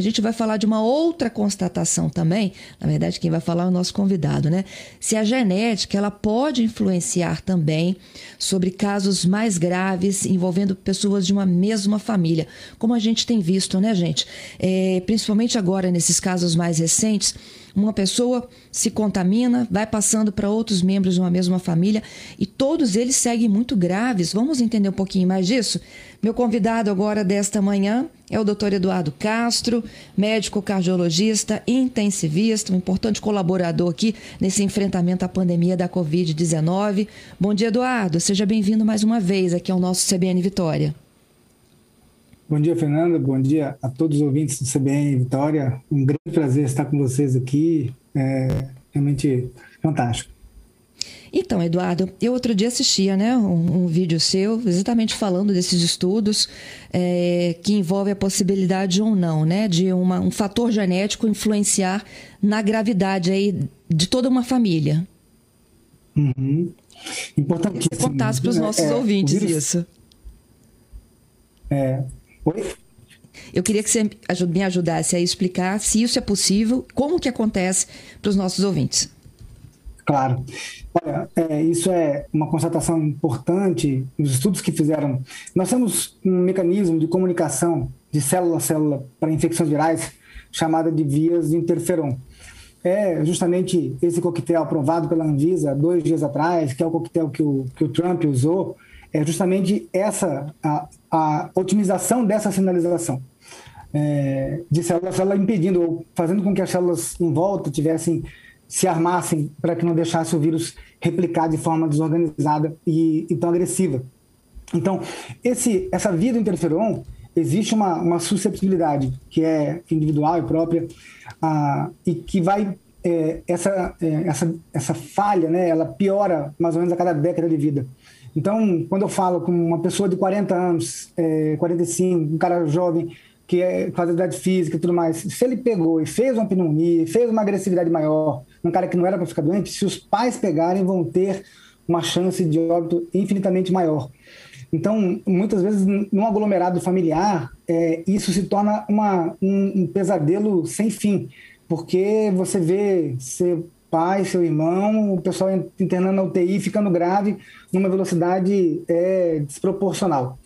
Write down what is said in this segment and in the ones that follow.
A gente vai falar de uma outra constatação também. Na verdade, quem vai falar é o nosso convidado, né? Se a genética ela pode influenciar também sobre casos mais graves envolvendo pessoas de uma mesma família, como a gente tem visto, né, gente? É, principalmente agora nesses casos mais recentes uma pessoa se contamina, vai passando para outros membros de uma mesma família e todos eles seguem muito graves. Vamos entender um pouquinho mais disso? Meu convidado agora desta manhã é o Dr. Eduardo Castro, médico cardiologista, intensivista, um importante colaborador aqui nesse enfrentamento à pandemia da Covid-19. Bom dia, Eduardo. Seja bem-vindo mais uma vez aqui ao nosso CBN Vitória. Bom dia, Fernanda. Bom dia a todos os ouvintes do CBN Vitória. Um grande prazer estar com vocês aqui. É realmente fantástico. Então, Eduardo, eu outro dia assistia né, um, um vídeo seu exatamente falando desses estudos é, que envolve a possibilidade ou não né, de uma, um fator genético influenciar na gravidade aí de toda uma família. Uhum. Importante que você contasse para os nossos é, ouvintes vírus, isso. É, Oi? Eu queria que você me ajudasse a explicar se isso é possível, como que acontece para os nossos ouvintes. Claro. Olha, é, isso é uma constatação importante nos estudos que fizeram. Nós temos um mecanismo de comunicação de célula a célula para infecções virais chamada de vias de interferon. É justamente esse coquetel aprovado pela Anvisa dois dias atrás, que é o coquetel que o, que o Trump usou, é justamente essa a, a otimização dessa sinalização é, de célula a célula impedindo ou fazendo com que as células em volta tivessem se armassem para que não deixasse o vírus replicar de forma desorganizada e, e tão agressiva. Então, esse, essa via do interferon existe uma, uma susceptibilidade que é individual e própria ah, e que vai é, essa, é, essa, essa falha, né, ela piora mais ou menos a cada década de vida. Então, quando eu falo com uma pessoa de 40 anos, é, 45, um cara jovem que é, faz atividade física e tudo mais, se ele pegou e fez uma pneumonia, fez uma agressividade maior, um cara que não era para ficar doente, se os pais pegarem, vão ter uma chance de óbito infinitamente maior. Então, muitas vezes, num aglomerado familiar, é, isso se torna uma, um, um, pesadelo sem fim, porque você vê, você pai, seu irmão, o pessoal internando na UTI, ficando grave numa velocidade é, desproporcional.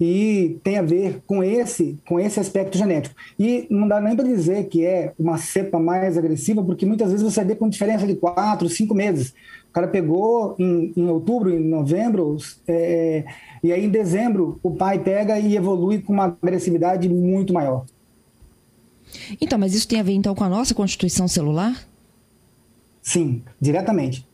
E tem a ver com esse, com esse aspecto genético. E não dá nem para dizer que é uma cepa mais agressiva, porque muitas vezes você vê com diferença de quatro, cinco meses. O cara pegou em, em outubro, em novembro, é, e aí em dezembro o pai pega e evolui com uma agressividade muito maior. Então, mas isso tem a ver então com a nossa constituição celular? Sim, diretamente.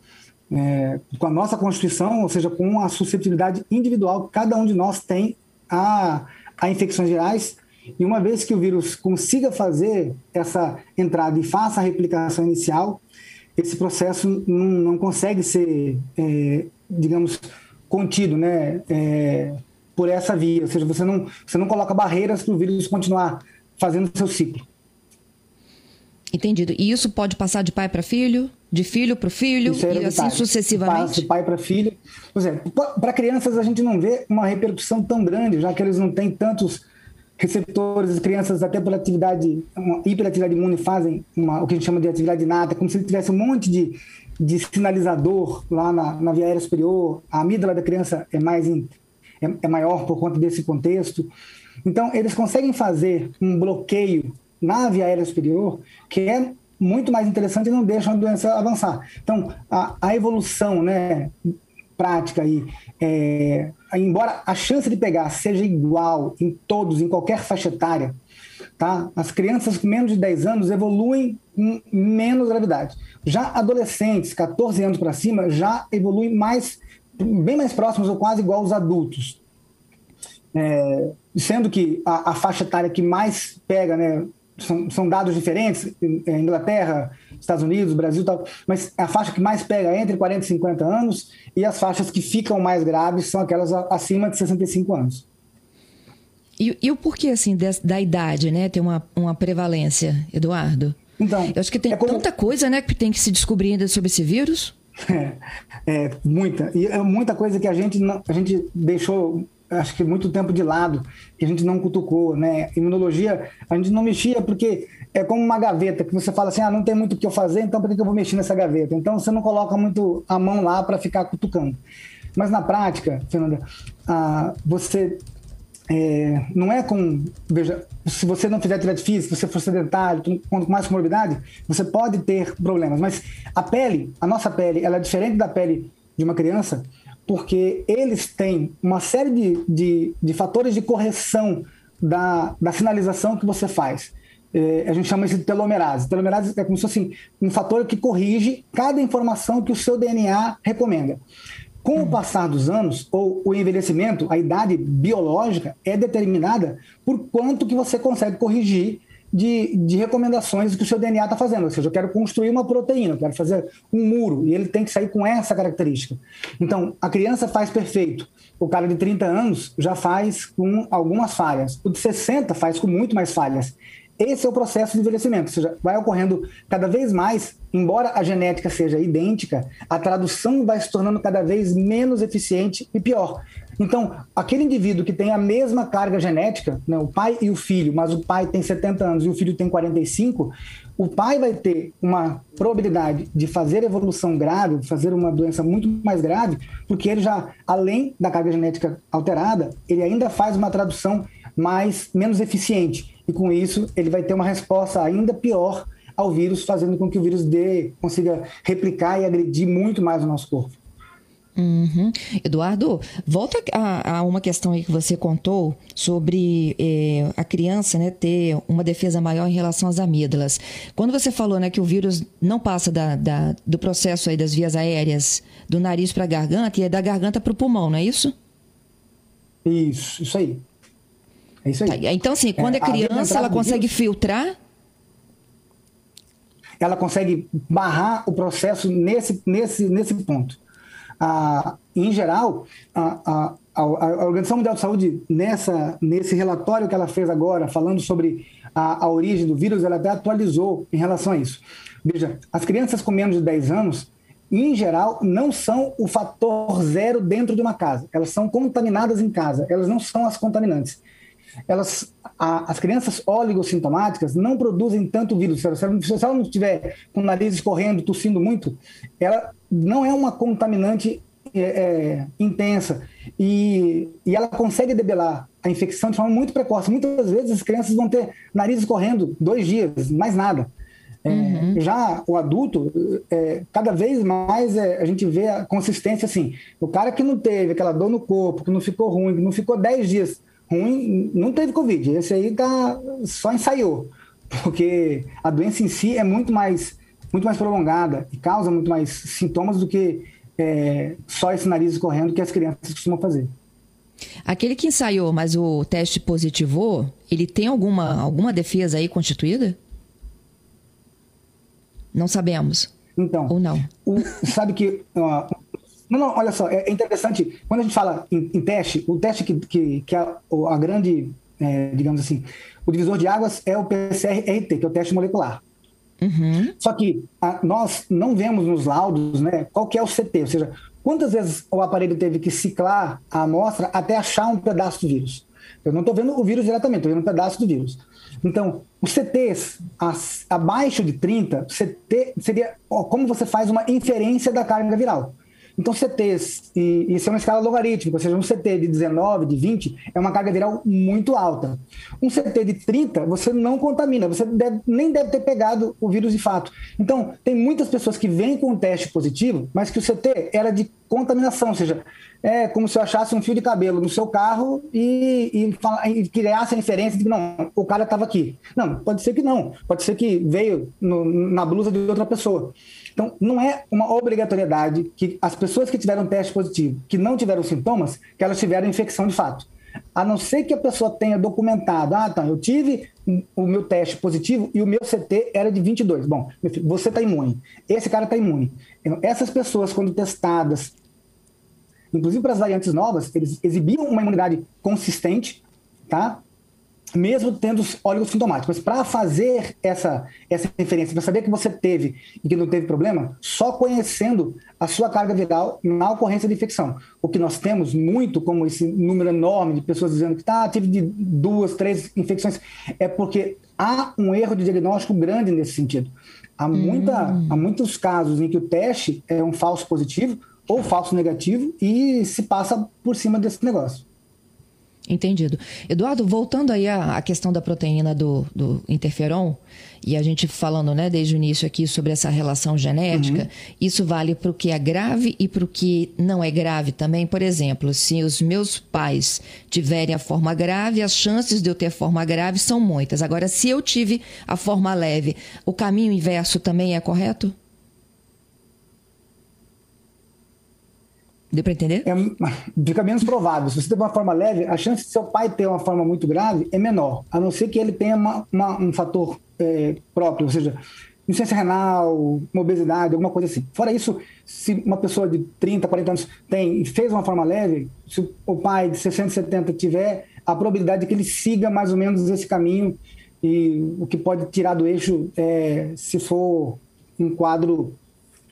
É, com a nossa Constituição, ou seja, com a suscetibilidade individual que cada um de nós tem a, a infecções virais. E uma vez que o vírus consiga fazer essa entrada e faça a replicação inicial, esse processo não, não consegue ser, é, digamos, contido, né? É, por essa via, ou seja, você não, você não coloca barreiras para o vírus continuar fazendo seu ciclo. Entendido. E isso pode passar de pai para filho? De filho para filho é e assim sucessivamente? De pai para filho. Por exemplo, para crianças a gente não vê uma repercussão tão grande, já que eles não têm tantos receptores, as crianças até por atividade, hiperatividade imune fazem uma, o que a gente chama de atividade inata, como se ele tivesse um monte de, de sinalizador lá na, na via aérea superior, a amígdala da criança é mais in, é, é maior por conta desse contexto. Então, eles conseguem fazer um bloqueio na via aérea superior que é muito mais interessante e não deixa a doença avançar. Então, a, a evolução né, prática aí, é, embora a chance de pegar seja igual em todos, em qualquer faixa etária, tá? as crianças com menos de 10 anos evoluem com menos gravidade. Já adolescentes, 14 anos para cima, já evoluem mais, bem mais próximos ou quase igual aos adultos. É, sendo que a, a, faixa etária que mais pega, né, são, são dados diferentes, é, Inglaterra, Estados Unidos, Brasil tal, mas a faixa que mais pega é entre 40 e 50 anos e as faixas que ficam mais graves são aquelas acima de 65 anos. E, e o porquê, assim, de, da idade, né, ter uma, uma prevalência, Eduardo? Então, eu acho que tem é como... tanta coisa, né, que tem que se descobrir ainda sobre esse vírus. É, é, muita. E é muita coisa que a gente, não, a gente deixou, acho que muito tempo de lado, que a gente não cutucou, né? Imunologia, a gente não mexia porque é como uma gaveta, que você fala assim, ah, não tem muito o que eu fazer, então por que eu vou mexer nessa gaveta? Então você não coloca muito a mão lá para ficar cutucando. Mas na prática, Fernanda, ah, você é, não é com. Veja, se você não fizer atividade física, se você for sedentário, com mais comorbidade, você pode ter problemas. Mas a pele, a nossa pele, ela é diferente da pele de uma criança, porque eles têm uma série de, de, de fatores de correção da, da sinalização que você faz. É, a gente chama isso de telomerase. Telomerase é como se fosse um fator que corrige cada informação que o seu DNA recomenda. Com o passar dos anos, ou o envelhecimento, a idade biológica é determinada por quanto que você consegue corrigir de, de recomendações que o seu DNA está fazendo. Ou seja, eu quero construir uma proteína, eu quero fazer um muro, e ele tem que sair com essa característica. Então, a criança faz perfeito. O cara de 30 anos já faz com algumas falhas. O de 60 faz com muito mais falhas. Esse é o processo de envelhecimento, ou seja, vai ocorrendo cada vez mais, embora a genética seja idêntica, a tradução vai se tornando cada vez menos eficiente e pior. Então, aquele indivíduo que tem a mesma carga genética, né, o pai e o filho, mas o pai tem 70 anos e o filho tem 45, o pai vai ter uma probabilidade de fazer evolução grave, fazer uma doença muito mais grave, porque ele já, além da carga genética alterada, ele ainda faz uma tradução mais menos eficiente e com isso ele vai ter uma resposta ainda pior ao vírus, fazendo com que o vírus dê, consiga replicar e agredir muito mais o nosso corpo. Uhum. Eduardo, volta a, a, uma questão aí que você contou sobre eh, a criança né, ter uma defesa maior em relação às amígdalas. Quando você falou né, que o vírus não passa da, da, do processo aí das vias aéreas do nariz para a garganta e é da garganta para o pulmão, não é isso? Isso, isso aí. É isso aí. Tá, então, assim, quando é, é criança, ela consegue vírus, filtrar? Ela consegue barrar o processo nesse, nesse, nesse ponto. Em geral, a, a, a, Organização Mundial de Saúde, nessa, nesse relatório que ela fez agora, falando sobre a, a origem do vírus, ela até atualizou em relação a isso. Veja, as crianças com menos de 10 anos, em geral, não são o fator zero dentro de uma casa. Elas são contaminadas em casa, elas não são as contaminantes elas, a, as crianças oligossintomáticas não produzem tanto vírus. Se ela, se ela não estiver com o nariz escorrendo, tossindo muito, ela não é uma contaminante é, é, intensa e, e ela consegue debelar a infecção de forma muito precoce. Muitas vezes as crianças vão ter nariz escorrendo dois dias, mais nada. É, uhum. Já o adulto, é, cada vez mais é, a gente vê a consistência assim. O cara que não teve aquela dor no corpo, que não ficou ruim, que não ficou 10 dias ruim, não teve Covid. Esse aí tá, só ensaiou, porque a doença em si é muito mais, muito mais prolongada e causa muito mais sintomas do que é, só esse nariz escorrendo que as crianças costumam fazer. Aquele que ensaiou, mas o teste positivou, ele tem alguma, alguma defesa aí constituída? Não sabemos. Então. Ou não? O, sabe que não, não, olha só, é interessante, quando a gente fala em, em teste, o teste que, que, que a, a grande, é, digamos assim, o divisor de águas é o PCR-RT, que é o teste molecular. Uhum. Só que a, nós não vemos nos laudos né, qual que é o CT, ou seja, quantas vezes o aparelho teve que ciclar a amostra até achar um pedaço do vírus. Eu não estou vendo o vírus diretamente, estou vendo um pedaço do vírus. Então, os CTs as, abaixo de 30, CT seria como você faz uma inferência da carga viral. Então, CTs, e isso é uma escala logarítmica, ou seja, um CT de 19, de 20, é uma carga viral muito alta. Um CT de 30, você não contamina, você deve, nem deve ter pegado o vírus de fato. Então, tem muitas pessoas que vêm com um teste positivo, mas que o CT era de contaminação, ou seja, é como se eu achasse um fio de cabelo no seu carro e, e, e criasse a inferência de que não, o cara estava aqui. Não, pode ser que não, pode ser que veio no, na blusa de outra pessoa. Então, não é uma obrigatoriedade que as pessoas que tiveram teste positivo, que não tiveram sintomas, que elas tiveram infecção de fato. A não ser que a pessoa tenha documentado, ah, então, eu tive o meu teste positivo e o meu CT era de 22. Bom, filho, você está imune. Esse cara está imune. Então, essas pessoas, quando testadas, inclusive para as variantes novas, eles exibiam uma imunidade consistente, tá? Mesmo tendo óleo sintomático. Mas para fazer essa, essa referência, para saber que você teve e que não teve problema, só conhecendo a sua carga viral na ocorrência de infecção. O que nós temos muito, como esse número enorme de pessoas dizendo que tá, tive de duas, três infecções, é porque há um erro de diagnóstico grande nesse sentido. Há, muita, hum. há muitos casos em que o teste é um falso positivo ou falso negativo e se passa por cima desse negócio. Entendido. Eduardo, voltando aí à, questão da proteína do, do interferon, e a gente falando né, desde o início aqui sobre essa relação genética, uhum. isso vale para o que é grave e para o que não é grave também. Por exemplo, se os meus pais tiverem a forma grave, as chances de eu ter forma grave são muitas. Agora, se eu tive a forma leve, o caminho inverso também é correto? Deu para entender? É, fica menos provável. Se você tem uma forma leve, a chance de seu pai ter uma forma muito grave é menor, a não ser que ele tenha uma, uma, um fator é, próprio, ou seja, insuficiência renal, obesidade, alguma coisa assim. Fora isso, se uma pessoa de 30, 40 anos tem e fez uma forma leve, se o pai de 60, 70 tiver, a probabilidade é que ele siga mais ou menos esse caminho e o que pode tirar do eixo é se for um quadro,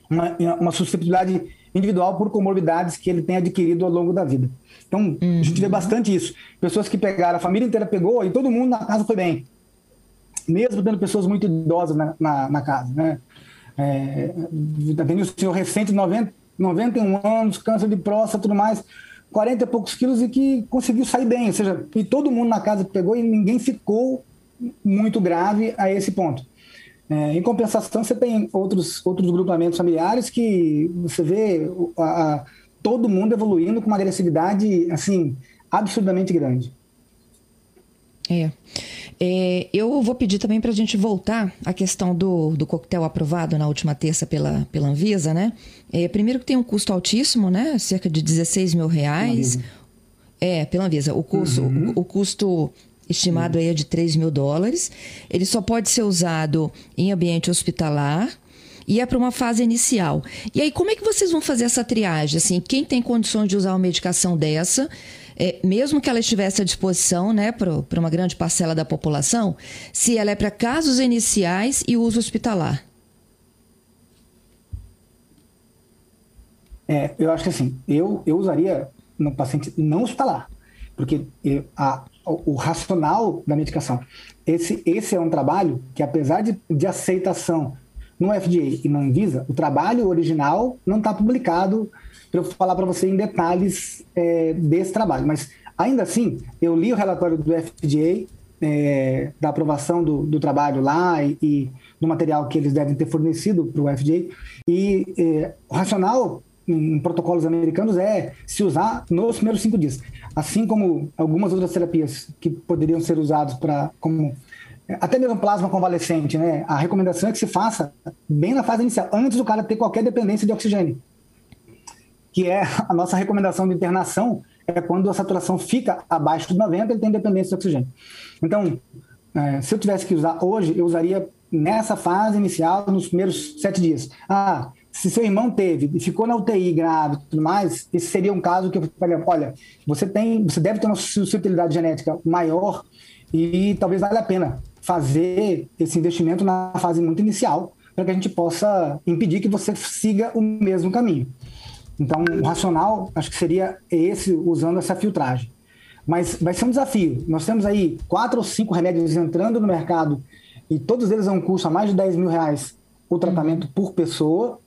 uma, uma suscetibilidade individual por comorbidades que ele tem adquirido ao longo da vida. Então, uhum. a gente vê uhum. bastante isso. Pessoas que pegaram, a família inteira pegou e todo mundo na casa foi bem. Mesmo tendo pessoas muito idosas na, na, na casa, né? É, tá vendo o senhor recente, 90, 91 anos, câncer de próstata tudo mais, 40 e poucos quilos e que conseguiu sair bem. Ou seja, e todo mundo na casa pegou e ninguém ficou muito grave a esse ponto. É, em compensação, você tem outros, outros grupamentos familiares que você vê a, a, todo mundo evoluindo com uma agressividade assim absurdamente grande. É. é eu vou pedir também para a gente voltar à questão do, do coquetel aprovado na última terça pela, pela Anvisa, né? É, primeiro que tem um custo altíssimo, né? Cerca de 16 mil reais. É, pela Anvisa. O custo, uhum. o, o custo estimado aí é de 3 mil dólares. Ele só pode ser usado em ambiente hospitalar e é para uma fase inicial. E aí, como é que vocês vão fazer essa triagem? Assim, quem tem condições de usar uma medicação dessa, é, mesmo que ela estivesse à disposição né, para uma grande parcela da população, se ela é para casos iniciais e uso hospitalar? É, eu acho que assim, eu, eu usaria no paciente não hospitalar, porque a, o, racional da medicação. Esse, esse é um trabalho que, apesar de, de aceitação no FDA e na Anvisa, o trabalho original não está publicado para eu falar para você em detalhes é, desse trabalho. Mas, ainda assim, eu li o relatório do FDA, é, da aprovação do, do trabalho lá e, e, do material que eles devem ter fornecido para o FDA, e é, o racional em protocolos americanos é se usar nos primeiros cinco dias. Assim como algumas outras terapias que poderiam ser usadas para como até mesmo plasma convalescente, né? A recomendação é que se faça bem na fase inicial, antes do cara ter qualquer dependência de oxigênio. Que é a nossa recomendação de internação, é quando a saturação fica abaixo de 90, ele tem dependência de oxigênio. Então, é, se eu tivesse que usar hoje, eu usaria nessa fase inicial, nos primeiros sete dias. Ah, se seu irmão teve e ficou na UTI grave e tudo mais, esse seria um caso que eu falei, olha, você tem, você deve ter uma suscetibilidade genética maior e talvez valha a pena fazer esse investimento na fase muito inicial para que a gente possa impedir que você siga o mesmo caminho. Então, o racional, acho que seria esse, usando essa filtragem. Mas vai ser um desafio. Nós temos aí quatro ou cinco remédios entrando no mercado e todos eles a um custo a mais de 10 mil reais o tratamento por pessoa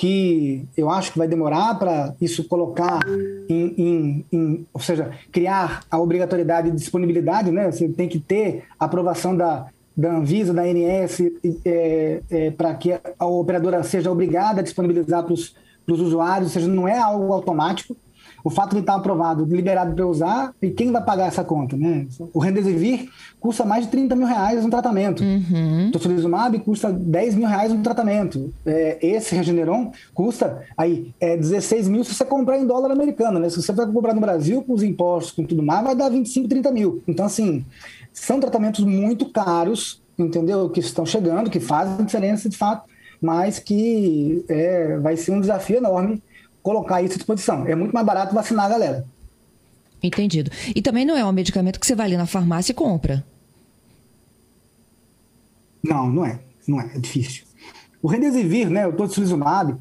que eu acho que vai demorar para isso colocar em, em, em, ou seja, criar a obrigatoriedade de disponibilidade, né? Você tem que ter aprovação da, da Anvisa, da ANS, é, é, para que a operadora seja obrigada a disponibilizar para os usuários, ou seja, não é algo automático o fato de estar aprovado, liberado para usar, e quem vai pagar essa conta, né? O Rendesivir custa mais de 30 mil reais um tratamento. Uhum. Tocilizumab custa 10 mil reais um tratamento. É, esse Regeneron custa aí é, 16 mil se você comprar em dólar americano, né? Se você vai comprar no Brasil, com os impostos, com tudo mais, vai dar 25, 30 mil. Então, assim, são tratamentos muito caros, entendeu? Que estão chegando, que fazem diferença de fato, mas que é, vai ser um desafio enorme colocar isso à disposição. É muito mais barato vacinar a galera. Entendido. E também não é um medicamento que você vai ali na farmácia e compra. Não, não é. Não é, é difícil. O Remdesivir, né, o tocilizumab,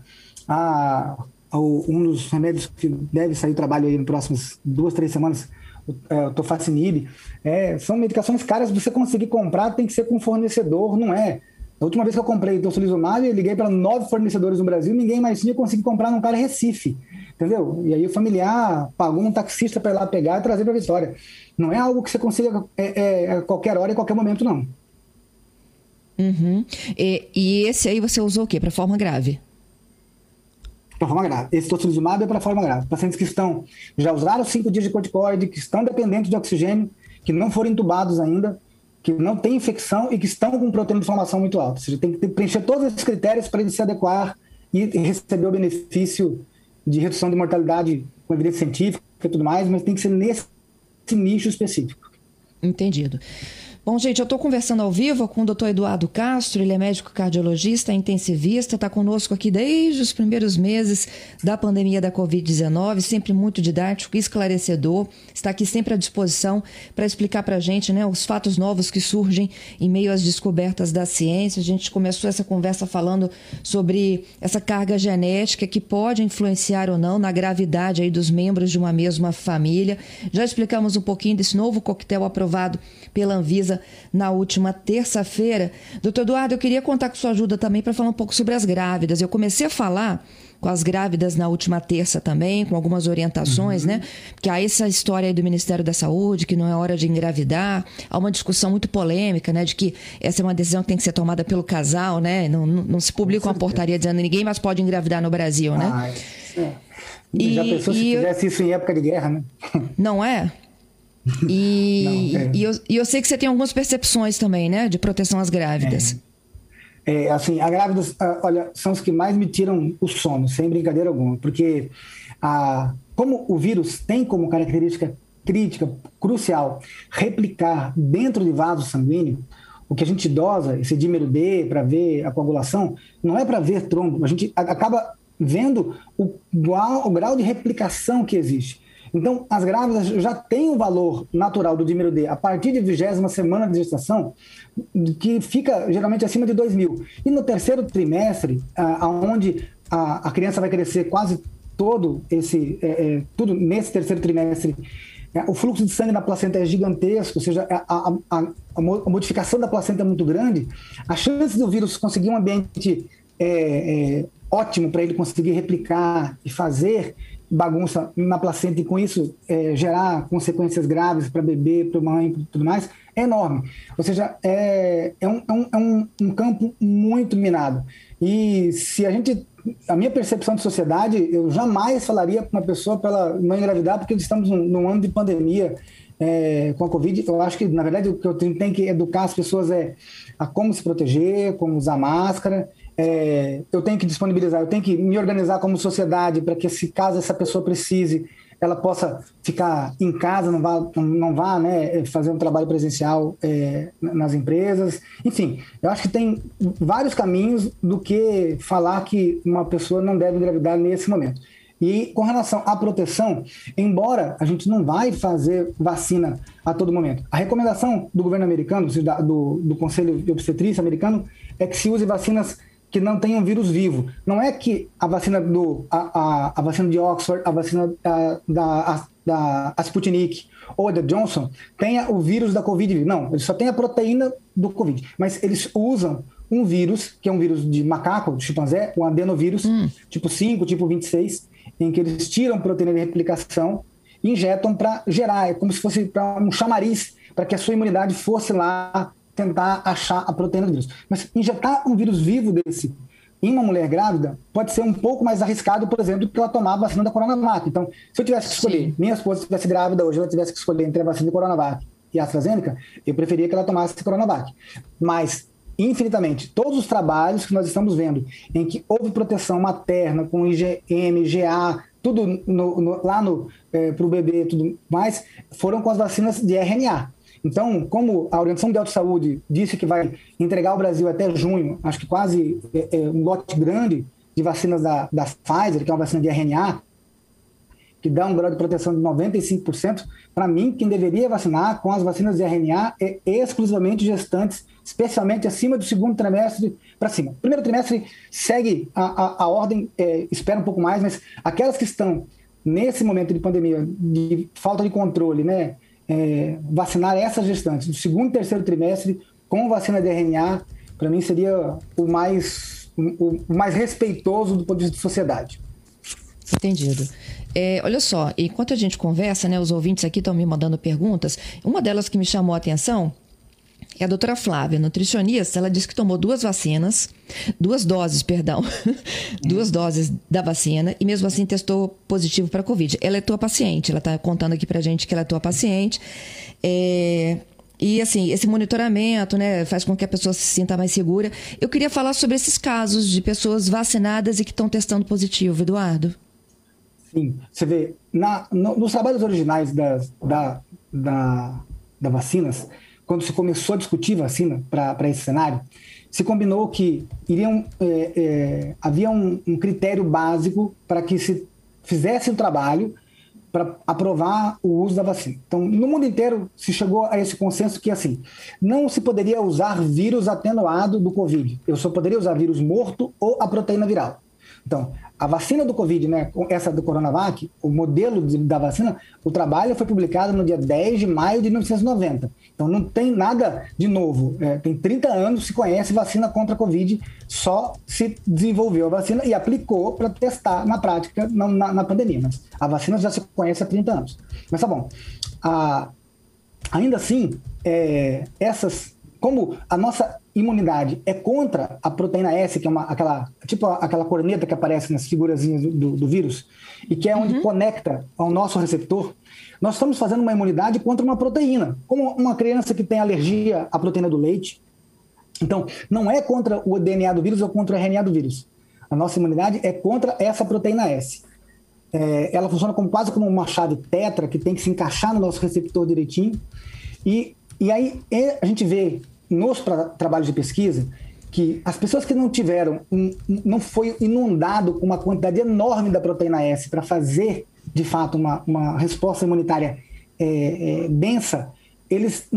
a, a, um dos remédios que deve sair do trabalho aí nas próximas duas, três semanas, o, é, o tofacitinib, é, são medicações caras, você conseguir comprar tem que ser com fornecedor, não é? A última vez que eu comprei tocilizumab, eu liguei para nove fornecedores no Brasil, ninguém mais tinha conseguido comprar num cara Recife, entendeu? E aí o familiar pagou um taxista para ir lá pegar e trazer para Vitória. Não é algo que você consiga é, é, a qualquer hora e qualquer momento, não. Uhum. E, e, esse aí você usou o quê? Para forma grave? Para forma grave. Esse tocilizumab é para forma grave. Pacientes que estão já usaram cinco dias de corticoide, que estão dependentes de oxigênio, que não foram entubados ainda, que não têm infecção e que estão com proteína de inflamação muito alta. Ou seja, tem que preencher todos esses critérios para ele se adequar e receber o benefício de redução de mortalidade com evidência científica e tudo mais, mas tem que ser nesse nicho específico. Entendido. Bom, gente, eu estou conversando ao vivo com o doutor Eduardo Castro, ele é médico cardiologista, intensivista, está conosco aqui desde os primeiros meses da pandemia da Covid-19, sempre muito didático, esclarecedor, está aqui sempre à disposição para explicar para a gente né, os fatos novos que surgem em meio às descobertas da ciência. A gente começou essa conversa falando sobre essa carga genética que pode influenciar ou não na gravidade aí dos membros de uma mesma família. Já explicamos um pouquinho desse novo coquetel aprovado pela Anvisa na última terça-feira. Doutor Eduardo, eu queria contar com sua ajuda também para falar um pouco sobre as grávidas. Eu comecei a falar com as grávidas na última terça também, com algumas orientações, uhum. né? Porque há essa história aí do Ministério da Saúde, que não é hora de engravidar. Há uma discussão muito polêmica, né? De que essa é uma decisão que tem que ser tomada pelo casal, né? Não, não, não se publica uma portaria dizendo ninguém mais pode engravidar no Brasil, né? Ah, é. E, Já pensou se tivesse isso em época de guerra, né? Não é? E, Não, é. e, eu, e eu sei que você tem algumas percepções também, né? De proteção às grávidas. É, é assim, as grávidas, ah, olha, são os que mais me tiram o sono, sem brincadeira alguma. Porque a, como o vírus tem como característica crítica, crucial, replicar dentro de vaso sanguíneo, o que a gente dosa, esse dímero D, para ver a coagulação, não é para ver trombo. A gente acaba vendo o, o grau de replicação que existe. Então, as grávidas já têm o valor natural do dímero D a partir de vigésima semana de gestação, que fica geralmente acima de 2 mil. E no terceiro trimestre, aonde a, criança vai crescer quase todo esse, é, é, tudo nesse terceiro trimestre, é, o fluxo de sangue na placenta é gigantesco, ou seja, a, a, a, a modificação da placenta é muito grande, a chance do vírus conseguir um ambiente é, é, ótimo para ele conseguir replicar e fazer bagunça na placenta e com isso é, gerar consequências graves para bebê, para mãe tudo mais, é enorme. Ou seja, é, é, um, é, um, é um, um, campo muito minado. E se a gente. A minha percepção de sociedade, eu jamais falaria para uma pessoa para ela não engravidar, porque estamos num, num ano de pandemia é, com a Covid. Eu acho que, na verdade, o que eu tenho, tenho que educar as pessoas é a como se proteger, como usar máscara é, eu tenho que disponibilizar, eu tenho que me organizar como sociedade para que, se caso essa pessoa precise, ela possa ficar em casa, não vá, não vá né, fazer um trabalho presencial é, nas empresas. Enfim, eu acho que tem vários caminhos do que falar que uma pessoa não deve engravidar nesse momento. E com relação à proteção, embora a gente não vai fazer vacina a todo momento, a recomendação do governo americano, do, do Conselho de Obstetrícia americano, é que se use vacinas que não tenham vírus vivo. Não é que a vacina do a, a, a vacina de Oxford, a vacina da, da, da a Sputnik ou da Johnson tenha o vírus da Covid. Não, ele só tem a proteína do Covid. Mas eles usam um vírus, que é um vírus de macaco, de chimpanzé, um adenovírus, hum. tipo 5, tipo 26, em que eles tiram proteína de replicação e injetam para gerar, é como se fosse para um chamariz, para que a sua imunidade fosse lá tentar achar a proteína do vírus. Mas injetar um vírus vivo desse em uma mulher grávida pode ser um pouco mais arriscado, por exemplo, do que ela tomar a vacina da Coronavac. Então, se eu tivesse que escolher, Sim. minha esposa estivesse grávida hoje, ela tivesse que escolher entre a vacina da Coronavac e a AstraZeneca, eu preferia que ela tomasse a Coronavac. Mas, infinitamente, todos os trabalhos que nós estamos vendo, em que houve proteção materna com IgM, GA, tudo no, no, lá no, é, para o bebê tudo mais, foram com as vacinas de RNA. Então, como a Organização Mundial de Saúde disse que vai entregar ao Brasil até junho, acho que quase é, é, um lote grande de vacinas da, da Pfizer, que é uma vacina de RNA, que dá um grau de proteção de 95%, para mim, quem deveria vacinar com as vacinas de RNA é exclusivamente gestantes, especialmente acima do segundo trimestre para cima. Primeiro trimestre segue a, a, a ordem, é, espera um pouco mais, mas aquelas que estão nesse momento de pandemia, de falta de controle, né, é, vacinar essas gestantes do segundo e terceiro trimestre com vacina de RNA, para mim seria o mais, o, mais respeitoso do ponto de vista de sociedade. Entendido. É, olha só, enquanto a gente conversa, né, os ouvintes aqui estão me mandando perguntas. Uma delas que me chamou a atenção é a doutora Flávia, nutricionista. Ela disse que tomou duas vacinas, duas doses, perdão, duas doses da vacina e mesmo assim testou positivo para Covid. Ela é tua paciente, ela está contando aqui para gente que ela é tua paciente. É, e assim, esse monitoramento, né, faz com que a pessoa se sinta mais segura. Eu queria falar sobre esses casos de pessoas vacinadas e que estão testando positivo, Eduardo. Sim, você vê, na, no, nos trabalhos originais das, da, da, da vacinas, quando se começou a discutir vacina para esse cenário, se combinou que iriam, é, é, havia um, um critério básico para que se fizesse o trabalho para aprovar o uso da vacina. Então, no mundo inteiro se chegou a esse consenso que assim, não se poderia usar vírus atenuado do Covid. Eu só poderia usar vírus morto ou a proteína viral. Então, a vacina do Covid, né, essa do Coronavac, o modelo de, da vacina, o trabalho foi publicado no dia 10 de maio de 1990. Então não tem nada de novo. É, tem 30 anos se conhece vacina contra a Covid, só se desenvolveu a vacina e aplicou para testar na prática na, na, na, pandemia. Mas a vacina já se conhece há 30 anos. Mas tá bom. A, ainda assim, é, essas como a nossa imunidade é contra a proteína S, que é uma, aquela, tipo aquela corneta que aparece nas figurazinhas do, do vírus, e que é onde uhum. conecta ao nosso receptor, nós estamos fazendo uma imunidade contra uma proteína, como uma criança que tem alergia à proteína do leite. Então, não é contra o DNA do vírus ou contra o RNA do vírus. A nossa imunidade é contra essa proteína S. É, ela funciona como, quase como uma chave tetra que tem que se encaixar no nosso receptor direitinho. E e aí a gente vê nos tra trabalhos de pesquisa que as pessoas que não tiveram, um, não foi inundado com uma quantidade enorme da proteína S para fazer, de fato, uma, uma resposta imunitária é, é, densa, eles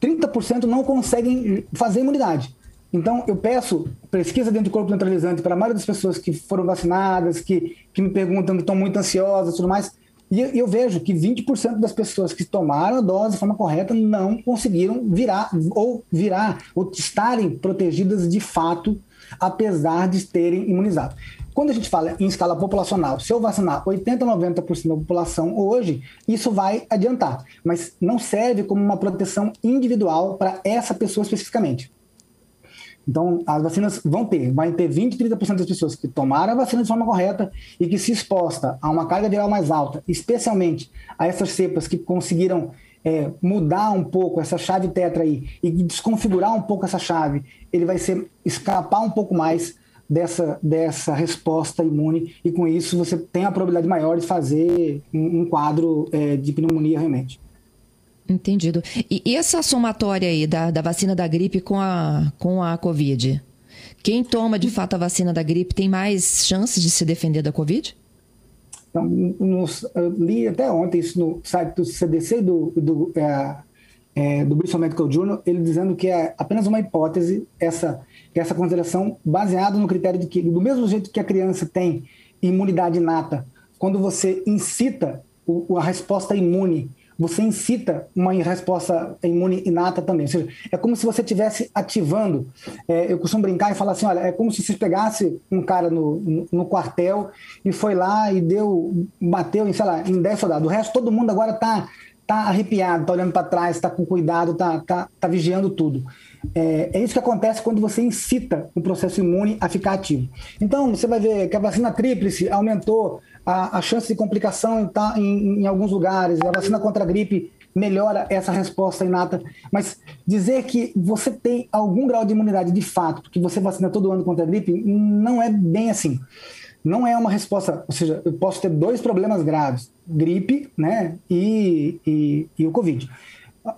30% não conseguem fazer imunidade. Então, eu peço pesquisa dentro do corpo neutralizante para a maioria das pessoas que foram vacinadas, que, que me perguntam que estão muito ansiosas e tudo mais, e eu vejo que 20% das pessoas que tomaram a dose de forma correta não conseguiram virar ou virar ou estarem protegidas de fato, apesar de terem imunizado. Quando a gente fala em escala populacional, se eu vacinar 80, 90% da população hoje, isso vai adiantar, mas não serve como uma proteção individual para essa pessoa especificamente. Então, as vacinas vão ter, vai ter 20, 30% das pessoas que tomaram a vacina de forma correta e que se exposta a uma carga viral mais alta, especialmente a essas cepas que conseguiram é, mudar um pouco essa chave tetra aí e desconfigurar um pouco essa chave, ele vai ser escapar um pouco mais dessa, dessa resposta imune e com isso você tem a probabilidade maior de fazer um, um quadro é, de pneumonia realmente. Entendido. E, e essa somatória aí da, da vacina da gripe com a, com a Covid? Quem toma de fato a vacina da gripe tem mais chances de se defender da Covid? Então, eu li até ontem isso no site do CDC do, do, é, é, do Bristol Medical Journal, ele dizendo que é apenas uma hipótese essa, essa consideração baseada no critério de que, do mesmo jeito que a criança tem imunidade inata, quando você incita o, a resposta imune você incita uma resposta imune inata também. Ou seja, é como se você estivesse ativando. É, eu costumo brincar e falar assim: olha, é como se você pegasse um cara no, no, no, quartel e foi lá e deu, bateu em, sei lá, em 10 soldados. O resto, todo mundo agora está tá arrepiado, está olhando para trás, está com cuidado, está tá, tá vigiando tudo. É, é, isso que acontece quando você incita o processo imune a ficar ativo. Então, você vai ver que a vacina tríplice aumentou a, a chance de complicação tá em, em alguns lugares, a vacina contra a gripe melhora essa resposta inata. Mas dizer que você tem algum grau de imunidade de fato, porque você vacina todo ano contra a gripe, não é bem assim. Não é uma resposta, ou seja, eu posso ter dois problemas graves, gripe né, e, e, e o Covid.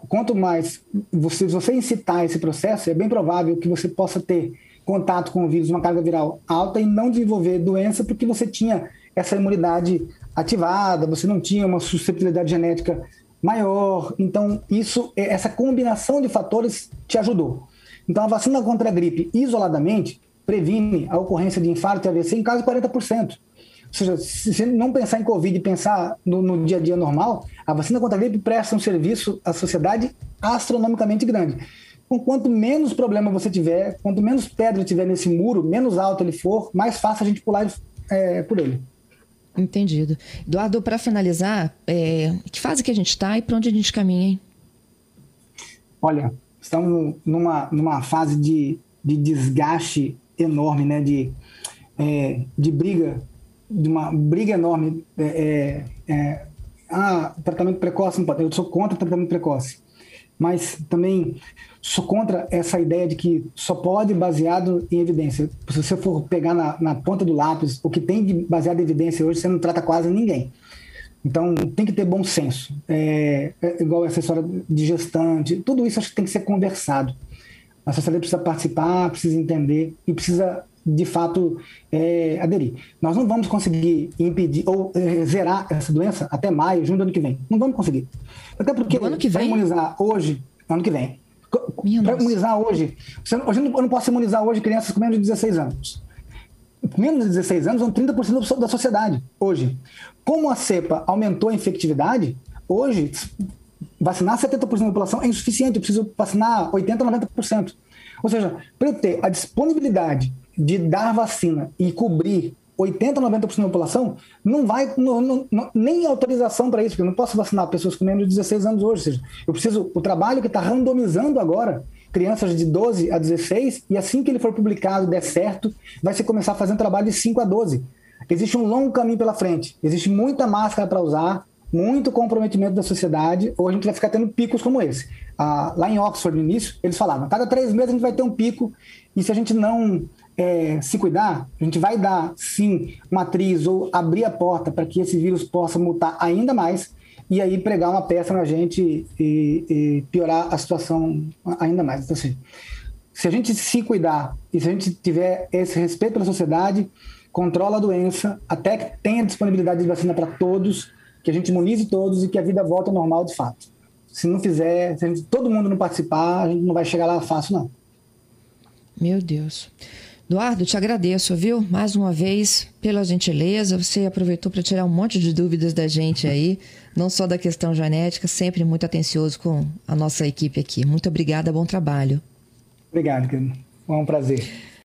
Quanto mais você, você incitar esse processo, é bem provável que você possa ter contato com o vírus, uma carga viral alta e não desenvolver doença porque você tinha essa imunidade ativada, você não tinha uma suscetibilidade genética maior. Então, isso, essa combinação de fatores te ajudou. Então, a vacina contra a gripe isoladamente previne a ocorrência de infarto e AVC em quase 40%. Ou seja, se não pensar em Covid e pensar no, no, dia a dia normal, a vacina contra a gripe presta um serviço à sociedade astronomicamente grande. Então, quanto menos problema você tiver, quanto menos pedra tiver nesse muro, menos alto ele for, mais fácil a gente pular é, por ele. Entendido. Eduardo, para finalizar, é, que fase que a gente está e para onde a gente caminha, hein? Olha, estamos numa, numa fase de, de desgaste enorme, né? De, é, de briga, de uma briga enorme. É, é, é ah, tratamento precoce. Eu sou contra tratamento precoce. Mas também sou contra essa ideia de que só pode baseado em evidência. Se você for pegar na, na ponta do lápis, o que tem de baseado em evidência hoje, você não trata quase ninguém. Então, tem que ter bom senso. É, é igual essa história de gestante, tudo isso acho que tem que ser conversado. A sociedade precisa participar, precisa entender e precisa, de fato, é, aderir. Nós não vamos conseguir impedir ou é, zerar essa doença até maio, junho do ano que vem. Não vamos conseguir. Até porque, ano que vem? imunizar hoje, ano que vem, para imunizar hoje, hoje eu não posso imunizar hoje crianças com menos de 16 anos. Menos de 16 anos são 30% da sociedade hoje. Como a cepa aumentou a infectividade, hoje vacinar 70% da população é insuficiente, eu preciso vacinar 80%, 90%. Ou seja, para eu ter a disponibilidade de dar vacina e cobrir 80, 90% da população, não vai, não, não, nem autorização para isso, porque eu não posso vacinar pessoas com menos de 16 anos hoje. Seja, eu preciso, o trabalho que está randomizando agora, crianças de 12 a 16, e assim que ele for publicado, der certo, vai se começar a fazer um trabalho de 5 a 12. Existe um longo caminho pela frente, existe muita máscara para usar, muito comprometimento da sociedade, ou a gente vai ficar tendo picos como esse. Ah, lá em Oxford, no início, eles falavam, cada três meses a gente vai ter um pico, e se a gente não é, se cuidar, a gente vai dar, sim, matriz ou abrir a porta para que esse vírus possa mutar ainda mais e aí pregar uma peça na gente e, e piorar a situação ainda mais. Então, assim, se a gente se cuidar e se a gente tiver esse respeito pela sociedade, controla a doença, até que tenha disponibilidade de vacina para todos, que a gente imunize todos e que a vida volte ao normal de fato. Se não fizer, se gente, todo mundo não participar, a gente não vai chegar lá fácil, não. Meu Deus. Eduardo, te agradeço, viu? Mais uma vez, pela gentileza. Você aproveitou para tirar um monte de dúvidas da gente aí, não só da questão genética, sempre muito atencioso com a nossa equipe aqui. Muito obrigada, bom trabalho. Obrigado, querido. É um prazer.